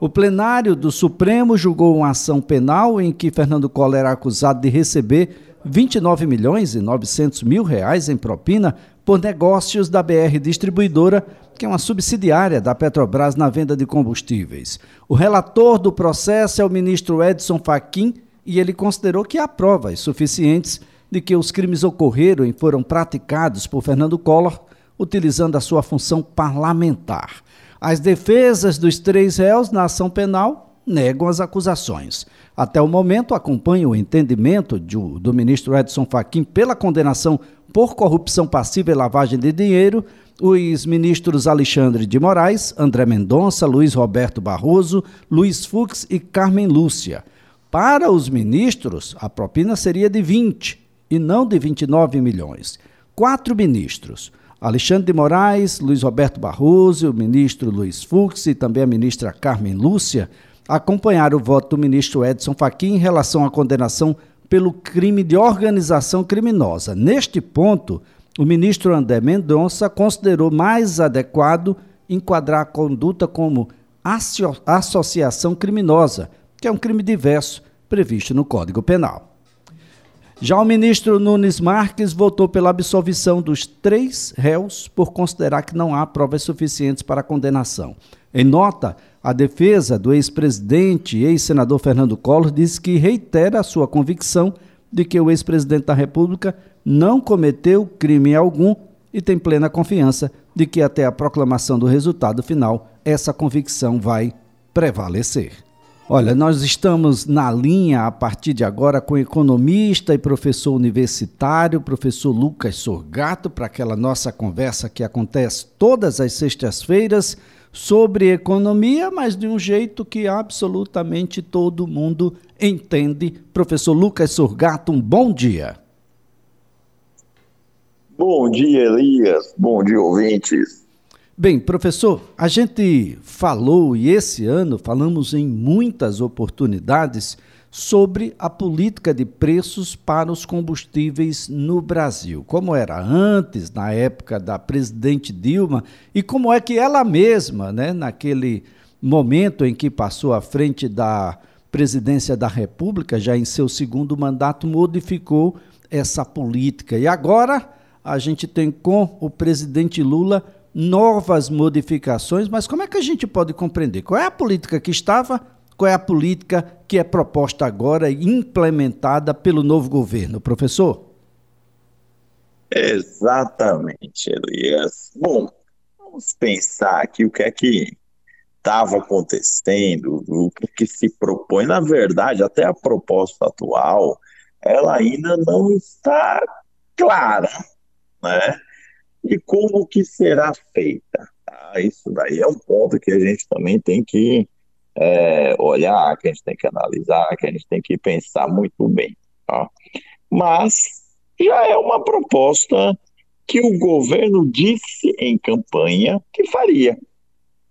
O plenário do Supremo julgou uma ação penal em que Fernando Collor era acusado de receber 29 milhões e 900 mil reais em propina por negócios da BR Distribuidora, que é uma subsidiária da Petrobras na venda de combustíveis. O relator do processo é o ministro Edson Fachin e ele considerou que há provas suficientes de que os crimes ocorreram e foram praticados por Fernando Collor utilizando a sua função parlamentar. As defesas dos três réus na ação penal negam as acusações. Até o momento, acompanha o entendimento do, ministro Edson Fachin pela condenação por corrupção passiva e lavagem de dinheiro os ministros Alexandre de Moraes, André Mendonça, Luiz Roberto Barroso, Luiz Fux e Carmen Lúcia. Para os ministros, a propina seria de 20 e não de 29 milhões. Quatro ministros, Alexandre de Moraes, Luiz Roberto Barroso, o ministro Luiz Fux e também a ministra Carmen Lúcia acompanharam o voto do ministro Edson Fachin em relação à condenação pelo crime de organização criminosa. Neste ponto, o ministro André Mendonça considerou mais adequado enquadrar a conduta como associação criminosa, que é um crime diverso previsto no Código Penal. Já o ministro Nunes Marques votou pela absolvição dos três réus por considerar que não há provas suficientes para a condenação. Em nota, a defesa do ex-presidente e ex-senador Fernando Collor diz que reitera a sua convicção de que o ex-presidente da República não cometeu crime algum e tem plena confiança de que até a proclamação do resultado final essa convicção vai prevalecer. Olha, nós estamos na linha a partir de agora com economista e professor universitário, professor Lucas Sorgato, para aquela nossa conversa que acontece todas as sextas-feiras sobre economia, mas de um jeito que absolutamente todo mundo entende. Professor Lucas Sorgato, um bom dia. Bom dia, Elias. Bom dia, ouvintes. Bem, professor, a gente falou e esse ano falamos em muitas oportunidades sobre a política de preços para os combustíveis no Brasil. Como era antes, na época da presidente Dilma, e como é que ela mesma, né, naquele momento em que passou à frente da presidência da República, já em seu segundo mandato, modificou essa política. E agora a gente tem com o presidente Lula novas modificações, mas como é que a gente pode compreender? Qual é a política que estava, qual é a política que é proposta agora e implementada pelo novo governo, professor? Exatamente, Elias. Bom, vamos pensar aqui o que é que estava acontecendo, o que, que se propõe. Na verdade, até a proposta atual, ela ainda não está clara, né? E como que será feita. Ah, isso daí é um ponto que a gente também tem que é, olhar, que a gente tem que analisar, que a gente tem que pensar muito bem. Tá? Mas já é uma proposta que o governo disse em campanha que faria.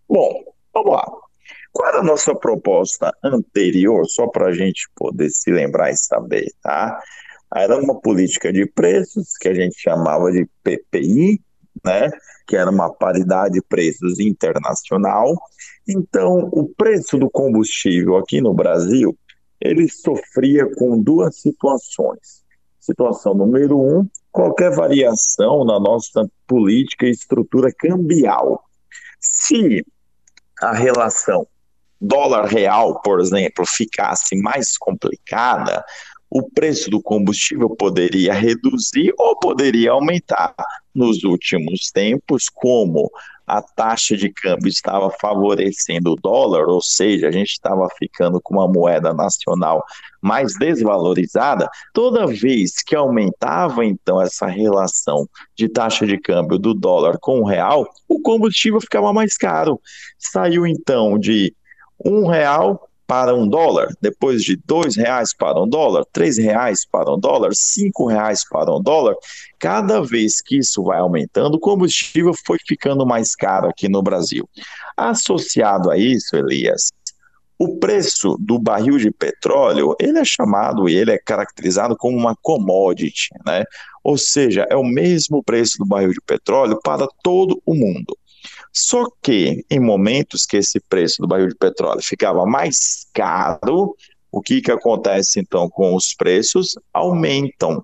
Bom, vamos lá. Qual era a nossa proposta anterior, só para a gente poder se lembrar e saber, tá? Era uma política de preços que a gente chamava de PPI, né? Que era uma paridade de preços internacional. Então, o preço do combustível aqui no Brasil, ele sofria com duas situações. Situação número um, qualquer variação na nossa política e estrutura cambial. Se a relação dólar real, por exemplo, ficasse mais complicada, o preço do combustível poderia reduzir ou poderia aumentar. Nos últimos tempos, como a taxa de câmbio estava favorecendo o dólar, ou seja, a gente estava ficando com uma moeda nacional mais desvalorizada, toda vez que aumentava então essa relação de taxa de câmbio do dólar com o real, o combustível ficava mais caro. Saiu então de um real para um dólar, depois de dois reais para um dólar, três reais para um dólar, cinco reais para um dólar, cada vez que isso vai aumentando, o combustível foi ficando mais caro aqui no Brasil. Associado a isso, Elias, o preço do barril de petróleo, ele é chamado e ele é caracterizado como uma commodity, né? Ou seja, é o mesmo preço do barril de petróleo para todo o mundo. Só que em momentos que esse preço do barril de petróleo ficava mais caro, o que, que acontece então com os preços? Aumentam.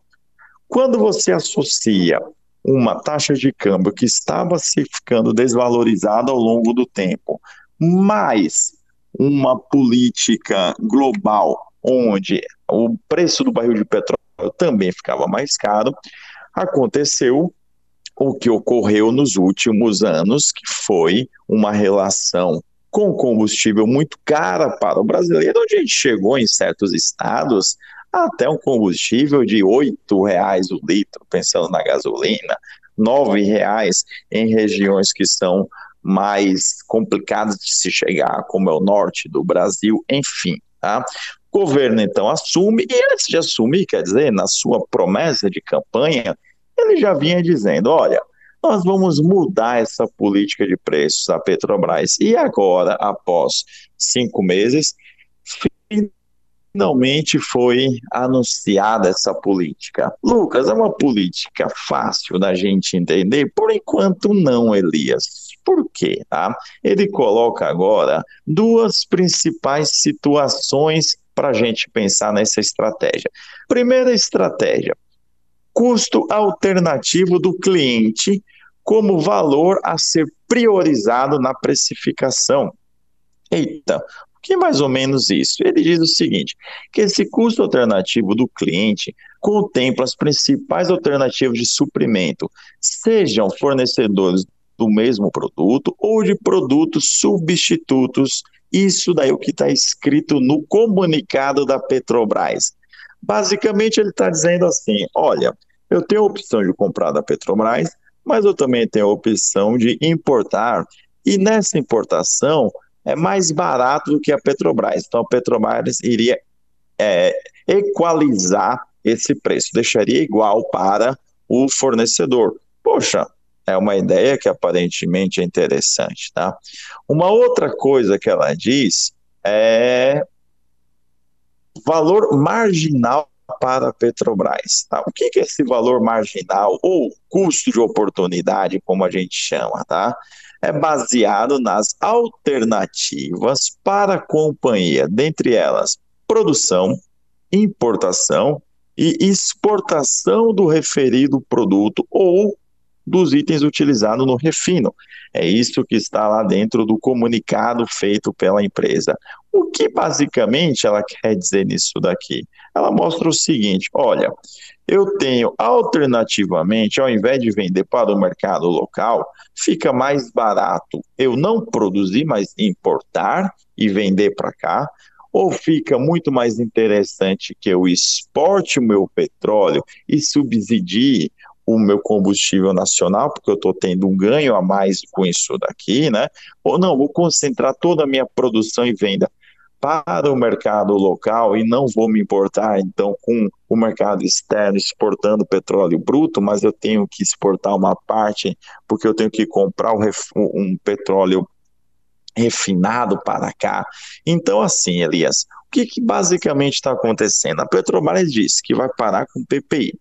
Quando você associa uma taxa de câmbio que estava se ficando desvalorizada ao longo do tempo, mais uma política global onde o preço do barril de petróleo também ficava mais caro, aconteceu o que ocorreu nos últimos anos, que foi uma relação com combustível muito cara para o brasileiro, onde a gente chegou em certos estados até um combustível de R$ reais o litro, pensando na gasolina, R$ reais em regiões que são mais complicadas de se chegar, como é o norte do Brasil, enfim. Tá? O governo então assume, e antes de assumir, quer dizer, na sua promessa de campanha, ele já vinha dizendo: olha, nós vamos mudar essa política de preços da Petrobras. E agora, após cinco meses, finalmente foi anunciada essa política. Lucas, é uma política fácil da gente entender? Por enquanto, não, Elias. Por quê? Tá? Ele coloca agora duas principais situações para a gente pensar nessa estratégia. Primeira estratégia: custo alternativo do cliente como valor a ser priorizado na precificação. Eita, o que é mais ou menos isso? Ele diz o seguinte: que esse custo alternativo do cliente contempla as principais alternativas de suprimento, sejam fornecedores do mesmo produto ou de produtos substitutos. Isso daí é o que está escrito no comunicado da Petrobras. Basicamente, ele está dizendo assim: olha, eu tenho a opção de comprar da Petrobras, mas eu também tenho a opção de importar, e nessa importação é mais barato do que a Petrobras. Então a Petrobras iria é, equalizar esse preço, deixaria igual para o fornecedor. Poxa, é uma ideia que aparentemente é interessante, tá? Uma outra coisa que ela diz é valor marginal para a Petrobras. Tá? O que, é esse valor marginal ou custo de oportunidade, como a gente chama, tá? É baseado nas alternativas para a companhia, dentre elas produção, importação e exportação do referido produto ou dos itens utilizados no refino. É isso que está lá dentro do comunicado feito pela empresa. O que basicamente ela quer dizer nisso daqui? Ela mostra o seguinte: olha, eu tenho alternativamente, ao invés de vender para o mercado local, fica mais barato eu não produzir, mas importar e vender para cá, ou fica muito mais interessante que eu exporte o meu petróleo e subsidie o meu combustível nacional, porque eu estou tendo um ganho a mais com isso daqui, né? Ou não, vou concentrar toda a minha produção e venda para o mercado local e não vou me importar então com o mercado externo exportando petróleo bruto, mas eu tenho que exportar uma parte porque eu tenho que comprar um, um petróleo refinado para cá. Então, assim, Elias, o que, que basicamente está acontecendo? A Petrobras disse que vai parar com o PPI.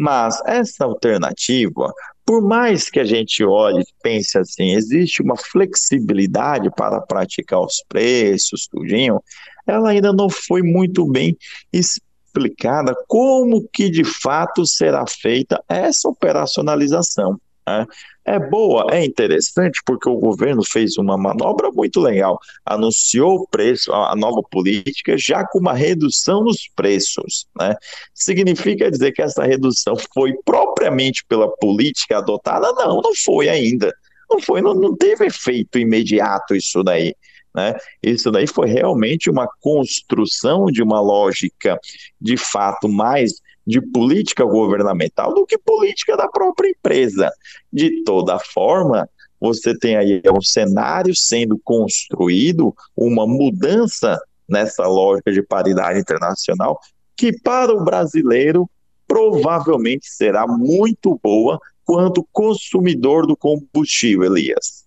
Mas essa alternativa, por mais que a gente olhe e pense assim, existe uma flexibilidade para praticar os preços, tudinho, ela ainda não foi muito bem explicada como que de fato será feita essa operacionalização. Né? É boa, é interessante, porque o governo fez uma manobra muito legal. Anunciou o preço, a nova política, já com uma redução nos preços. Né? Significa dizer que essa redução foi propriamente pela política adotada? Não, não foi ainda. Não foi, não, não teve efeito imediato isso daí. Né? Isso daí foi realmente uma construção de uma lógica de fato mais de política governamental do que política da própria empresa. De toda forma, você tem aí um cenário sendo construído, uma mudança nessa lógica de paridade internacional, que para o brasileiro provavelmente será muito boa quanto consumidor do combustível, Elias.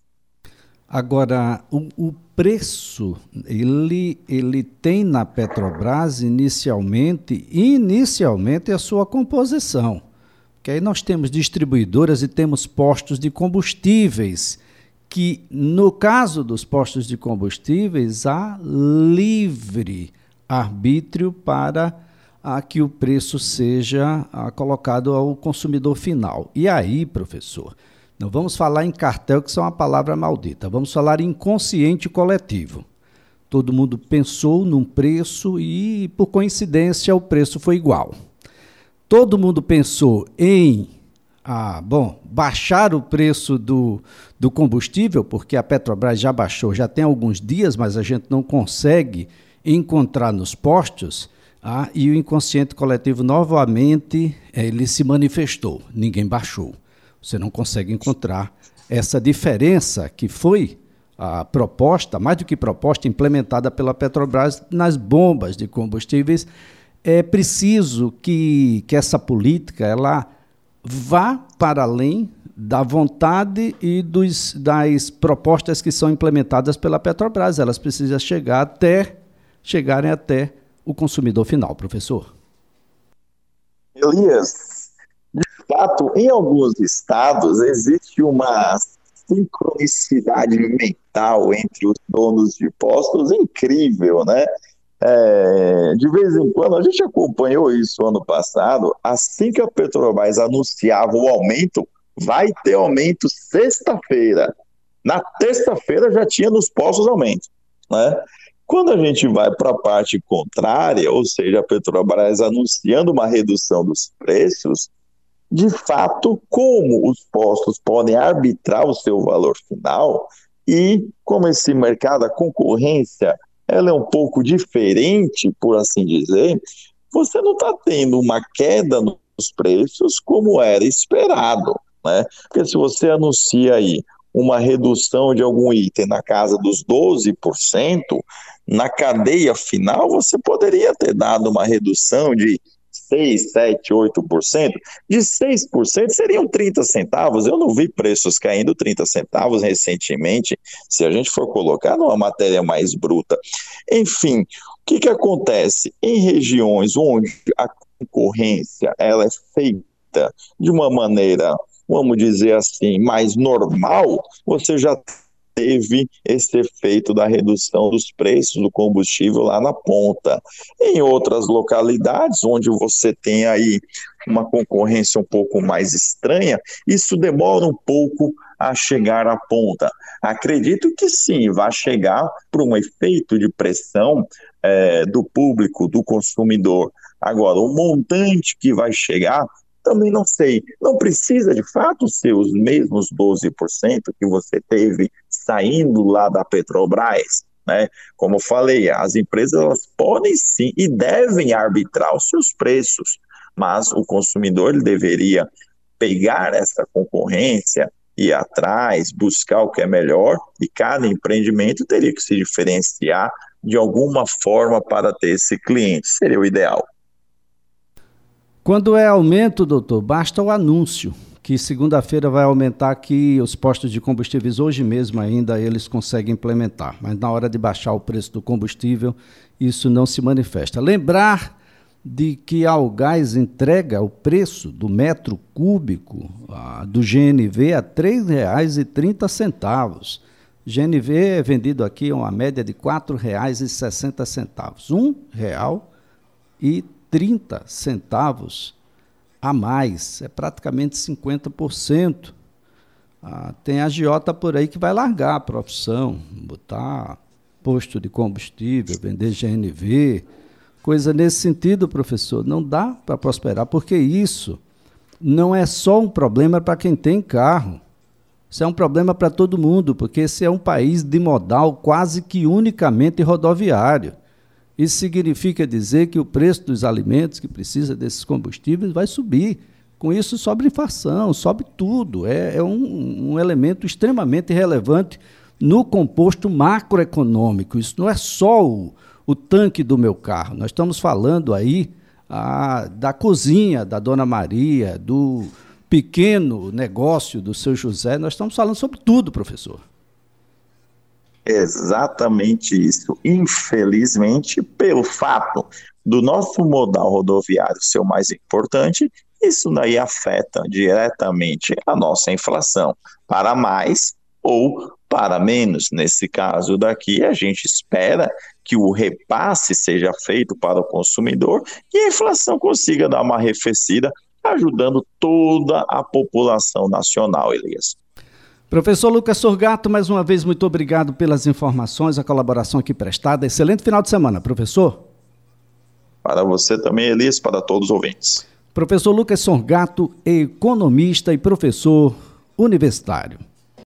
Agora, o, o, preço, ele, ele tem na Petrobras inicialmente, inicialmente a sua composição. Que aí nós temos distribuidoras e temos postos de combustíveis que, no caso dos postos de combustíveis, há livre arbítrio para a que o preço seja colocado ao consumidor final. E aí, professor, não vamos falar em cartel, que são é uma palavra maldita, vamos falar em inconsciente coletivo. Todo mundo pensou num preço e, por coincidência, o preço foi igual. Todo mundo pensou em ah, bom, baixar o preço do, do combustível, porque a Petrobras já baixou, já tem alguns dias, mas a gente não consegue encontrar nos postos, ah, e o inconsciente coletivo novamente ele se manifestou. Ninguém baixou. Você não consegue encontrar essa diferença que foi a proposta, mais do que proposta, implementada pela Petrobras nas bombas de combustíveis. É preciso que, que essa política ela vá para além da vontade e dos, das propostas que são implementadas pela Petrobras. Elas precisam chegar até chegarem até o consumidor final, professor. Elias, de fato, em alguns estados existe uma sincronicidade mental entre os donos de postos incrível, né? É, de vez em quando, a gente acompanhou isso ano passado, assim que a Petrobras anunciava o aumento, vai ter aumento sexta-feira. Na terça-feira já tinha nos postos aumento, né? Quando a gente vai para a parte contrária, ou seja, a Petrobras anunciando uma redução dos preços, de fato, como os postos podem arbitrar o seu valor final e como esse mercado, a concorrência, ela é um pouco diferente, por assim dizer, você não está tendo uma queda nos preços como era esperado, né? Porque se você anuncia aí uma redução de algum item na casa dos 12%, na cadeia final você poderia ter dado uma redução de 6, 7, 8%, de 6% seriam 30 centavos. Eu não vi preços caindo 30 centavos recentemente, se a gente for colocar numa matéria mais bruta. Enfim, o que, que acontece? Em regiões onde a concorrência ela é feita de uma maneira vamos dizer assim, mais normal, você já teve esse efeito da redução dos preços do combustível lá na ponta. Em outras localidades, onde você tem aí uma concorrência um pouco mais estranha, isso demora um pouco a chegar à ponta. Acredito que sim, vai chegar por um efeito de pressão é, do público, do consumidor. Agora, o montante que vai chegar também não sei. Não precisa, de fato, ser os mesmos 12% que você teve saindo lá da Petrobras. Né? Como eu falei, as empresas elas podem sim e devem arbitrar os seus preços, mas o consumidor ele deveria pegar essa concorrência, ir atrás, buscar o que é melhor, e cada empreendimento teria que se diferenciar de alguma forma para ter esse cliente. Seria o ideal. Quando é aumento, doutor, basta o anúncio, que segunda-feira vai aumentar aqui os postos de combustíveis. Hoje mesmo ainda eles conseguem implementar, mas na hora de baixar o preço do combustível, isso não se manifesta. Lembrar de que a Algás entrega o preço do metro cúbico ah, do GNV a R$ 3,30. GNV é vendido aqui a uma média de R$ 4,60. Um real e 30 centavos a mais, é praticamente 50%. Ah, tem agiota por aí que vai largar a profissão, botar posto de combustível, vender GNV, coisa nesse sentido, professor. Não dá para prosperar, porque isso não é só um problema para quem tem carro. Isso é um problema para todo mundo, porque esse é um país de modal quase que unicamente rodoviário. Isso significa dizer que o preço dos alimentos que precisa desses combustíveis vai subir. Com isso, sobe inflação, sobe tudo. É, é um, um, elemento extremamente relevante no composto macroeconômico. Isso não é só o, o tanque do meu carro. Nós estamos falando aí a, da cozinha da Dona Maria, do pequeno negócio do seu José. Nós estamos falando sobre tudo, professor. Exatamente isso. Infelizmente, pelo fato do nosso modal rodoviário ser o mais importante, isso daí afeta diretamente a nossa inflação, para mais ou para menos. Nesse caso daqui, a gente espera que o repasse seja feito para o consumidor e a inflação consiga dar uma arrefecida, ajudando toda a população nacional, Elias. Professor Lucas Sorgato, mais uma vez, muito obrigado pelas informações, a colaboração aqui prestada. Excelente final de semana, professor. Para você também, Elias, para todos os ouvintes. Professor Lucas Sorgato, economista e professor universitário.